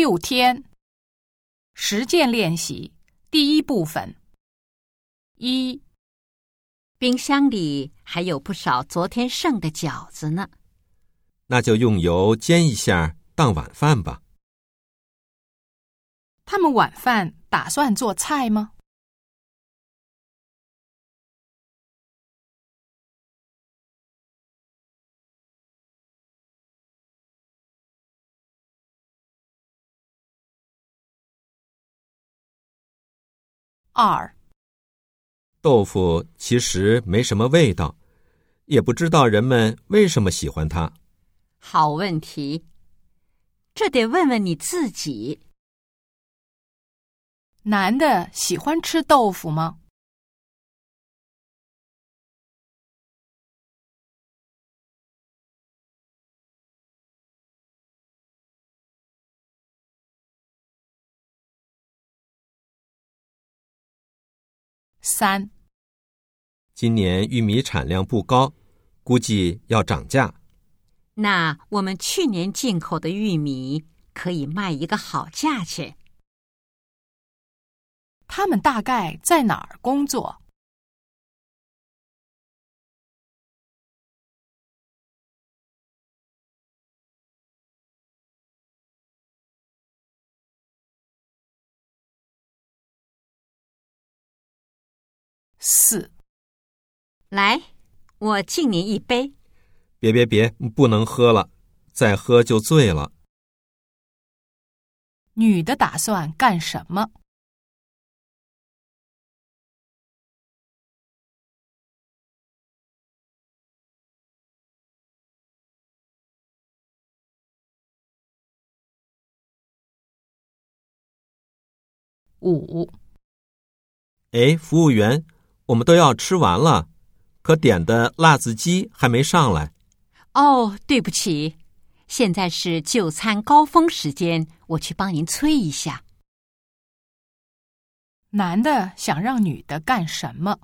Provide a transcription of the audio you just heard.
六天，实践练习第一部分。一，冰箱里还有不少昨天剩的饺子呢。那就用油煎一下当晚饭吧。他们晚饭打算做菜吗？二，豆腐其实没什么味道，也不知道人们为什么喜欢它。好问题，这得问问你自己。男的喜欢吃豆腐吗？三，今年玉米产量不高，估计要涨价。那我们去年进口的玉米可以卖一个好价钱。他们大概在哪儿工作？四，来，我敬您一杯。别别别，不能喝了，再喝就醉了。女的打算干什么？五，哎，服务员，我们都要吃完了，可点的辣子鸡还没上来。哦，对不起，现在是就餐高峰时间，我去帮您催一下。男的想让女的干什么？